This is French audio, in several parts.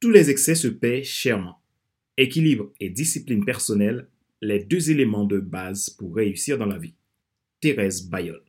Tous les excès se paient chèrement. Équilibre et discipline personnelle, les deux éléments de base pour réussir dans la vie. Thérèse Bayol.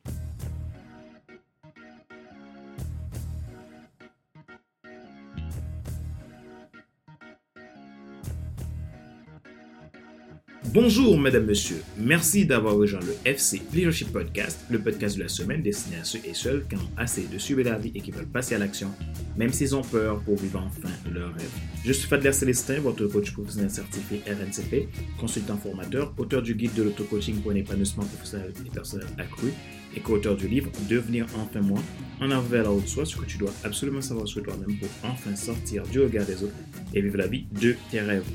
Bonjour, mesdames, messieurs. Merci d'avoir rejoint le FC Leadership Podcast, le podcast de la semaine destiné à ceux et celles qui ont assez de suivre la vie et qui veulent passer à l'action, même s'ils ont peur pour vivre enfin leur rêve. Je suis Fadler Célestin, votre coach professionnel certifié RNCP, consultant formateur, auteur du guide de l'auto-coaching pour un épanouissement professionnel et personnel accru et co-auteur du livre Devenir enfin moi, en avant vers la haute soi, ce que tu dois absolument savoir sur toi-même pour enfin sortir du regard des autres et vivre la vie de tes rêves.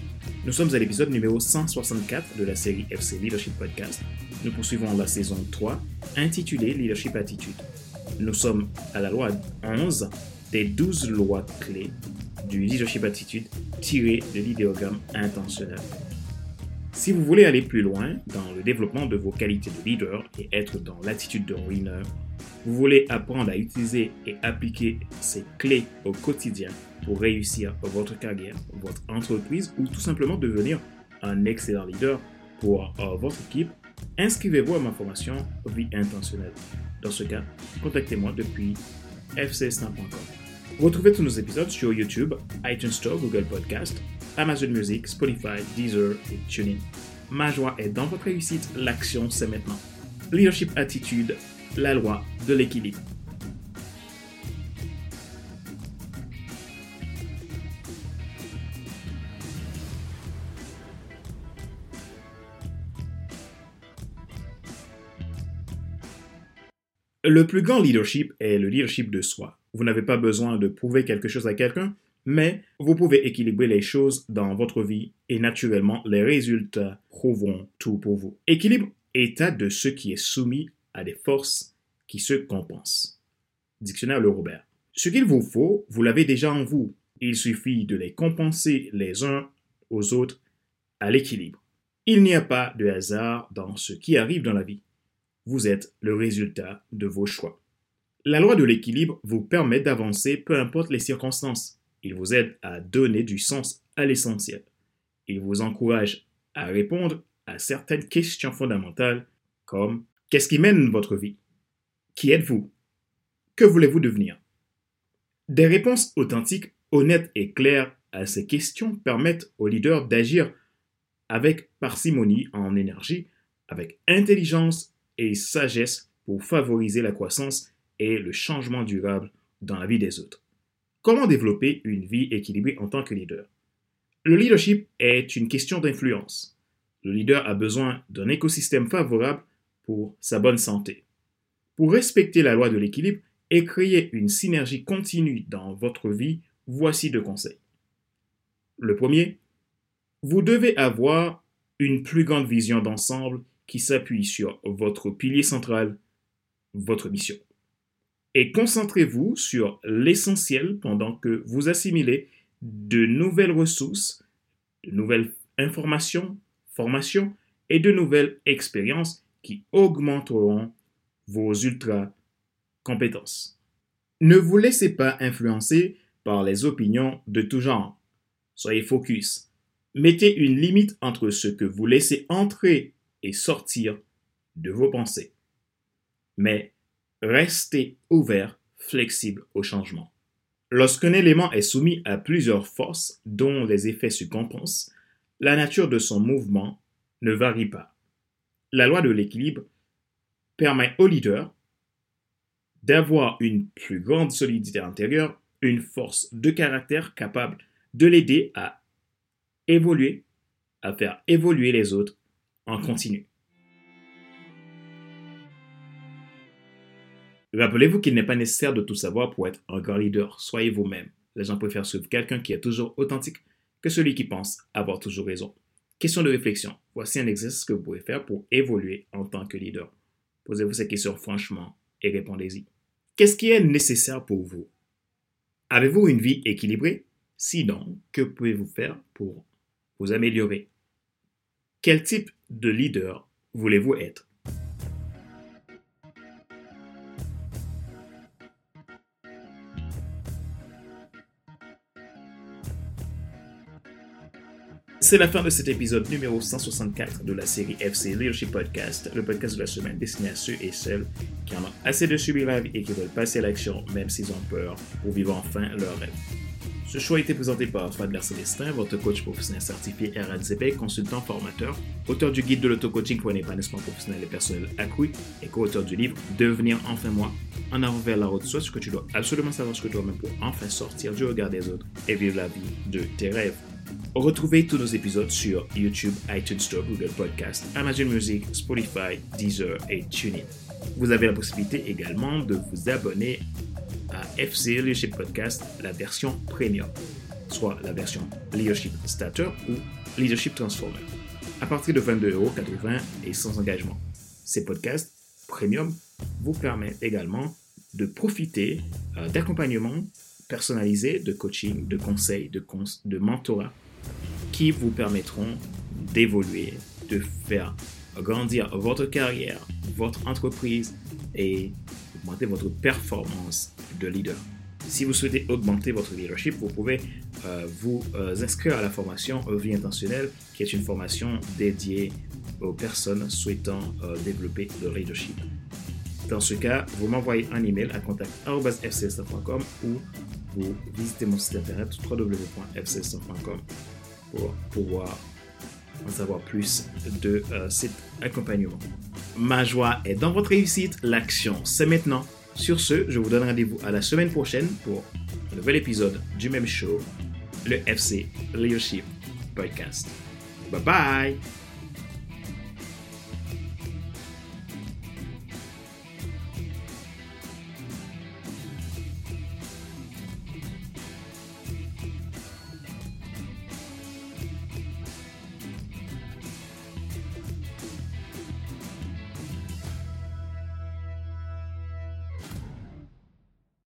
Nous sommes à l'épisode numéro 164 de la série FC Leadership Podcast. Nous poursuivons la saison 3 intitulée Leadership Attitude. Nous sommes à la loi 11 des 12 lois clés du Leadership Attitude tirées de l'idéogramme intentionnel. Si vous voulez aller plus loin dans le développement de vos qualités de leader et être dans l'attitude de winner, vous voulez apprendre à utiliser et appliquer ces clés au quotidien pour réussir votre carrière, votre entreprise ou tout simplement devenir un excellent leader pour euh, votre équipe, inscrivez-vous à ma formation Vie intentionnelle. Dans ce cas, contactez-moi depuis fcsnap.com. Retrouvez tous nos épisodes sur YouTube, iTunes Store, Google Podcast, Amazon Music, Spotify, Deezer et TuneIn. Ma joie est dans votre réussite, l'action c'est maintenant. Leadership Attitude, la loi de l'équilibre. Le plus grand leadership est le leadership de soi. Vous n'avez pas besoin de prouver quelque chose à quelqu'un, mais vous pouvez équilibrer les choses dans votre vie et naturellement les résultats prouveront tout pour vous. Équilibre, état de ce qui est soumis à des forces qui se compensent. Dictionnaire Le Robert. Ce qu'il vous faut, vous l'avez déjà en vous. Il suffit de les compenser les uns aux autres à l'équilibre. Il n'y a pas de hasard dans ce qui arrive dans la vie. Vous êtes le résultat de vos choix. La loi de l'équilibre vous permet d'avancer peu importe les circonstances. Il vous aide à donner du sens à l'essentiel. Il vous encourage à répondre à certaines questions fondamentales comme qu'est-ce qui mène votre vie? Qui êtes-vous? Que voulez-vous devenir? Des réponses authentiques, honnêtes et claires à ces questions permettent au leader d'agir avec parcimonie en énergie, avec intelligence et sagesse pour favoriser la croissance et le changement durable dans la vie des autres. Comment développer une vie équilibrée en tant que leader? Le leadership est une question d'influence. Le leader a besoin d'un écosystème favorable pour sa bonne santé. Pour respecter la loi de l'équilibre et créer une synergie continue dans votre vie, voici deux conseils. Le premier, vous devez avoir une plus grande vision d'ensemble qui s'appuie sur votre pilier central, votre mission. Et concentrez-vous sur l'essentiel pendant que vous assimilez de nouvelles ressources, de nouvelles informations, formations et de nouvelles expériences qui augmenteront vos ultra compétences. Ne vous laissez pas influencer par les opinions de tout genre. Soyez focus. Mettez une limite entre ce que vous laissez entrer et sortir de vos pensées. Mais restez ouvert, flexible au changement. Lorsqu'un élément est soumis à plusieurs forces dont les effets se compensent, la nature de son mouvement ne varie pas. La loi de l'équilibre permet au leader d'avoir une plus grande solidité intérieure, une force de caractère capable de l'aider à évoluer, à faire évoluer les autres en continu. Rappelez-vous qu'il n'est pas nécessaire de tout savoir pour être un grand leader. Soyez vous-même. Les gens préfèrent suivre quelqu'un qui est toujours authentique que celui qui pense avoir toujours raison. Question de réflexion. Voici un exercice que vous pouvez faire pour évoluer en tant que leader. Posez-vous ces questions franchement et répondez-y. Qu'est-ce qui est nécessaire pour vous? Avez-vous une vie équilibrée? Sinon, que pouvez-vous faire pour vous améliorer? Quel type de leader voulez-vous être? C'est la fin de cet épisode numéro 164 de la série FC Leadership Podcast, le podcast de la semaine destiné à ceux et celles qui en ont assez de subir la vie et qui veulent passer à l'action même s'ils ont peur pour vivre enfin leur rêve. Ce choix a été présenté par Fadler Célestin, votre coach professionnel certifié RNCP, consultant formateur, auteur du guide de l'auto-coaching pour un épanouissement professionnel et personnel accru et co-auteur du livre Devenir enfin moi, en avant vers la route, soit ce que tu dois absolument savoir ce que toi-même pour enfin sortir du regard des autres et vivre la vie de tes rêves. Retrouvez tous nos épisodes sur YouTube, iTunes Store, Google Podcast, Amazon Music, Spotify, Deezer et TuneIn. Vous avez la possibilité également de vous abonner à FC Leadership Podcast, la version premium, soit la version Leadership Starter ou Leadership Transformer, à partir de 22,80€ et sans engagement. Ces podcasts premium vous permettent également de profiter euh, d'accompagnement personnalisé, de coaching, de conseils, de, de mentorat qui vous permettront d'évoluer, de faire grandir votre carrière, votre entreprise et augmenter votre performance de leader. Si vous souhaitez augmenter votre leadership, vous pouvez euh, vous euh, inscrire à la formation Vie intentionnelle, qui est une formation dédiée aux personnes souhaitant euh, développer le leadership. Dans ce cas, vous m'envoyez un email à contact.fcs.com ou visitez mon site internet www.fcs.com pour pouvoir en savoir plus de cet accompagnement. Ma joie est dans votre réussite, l'action c'est maintenant. Sur ce, je vous donne rendez-vous à la semaine prochaine pour un nouvel épisode du même show, le FC Leadership Podcast. Bye bye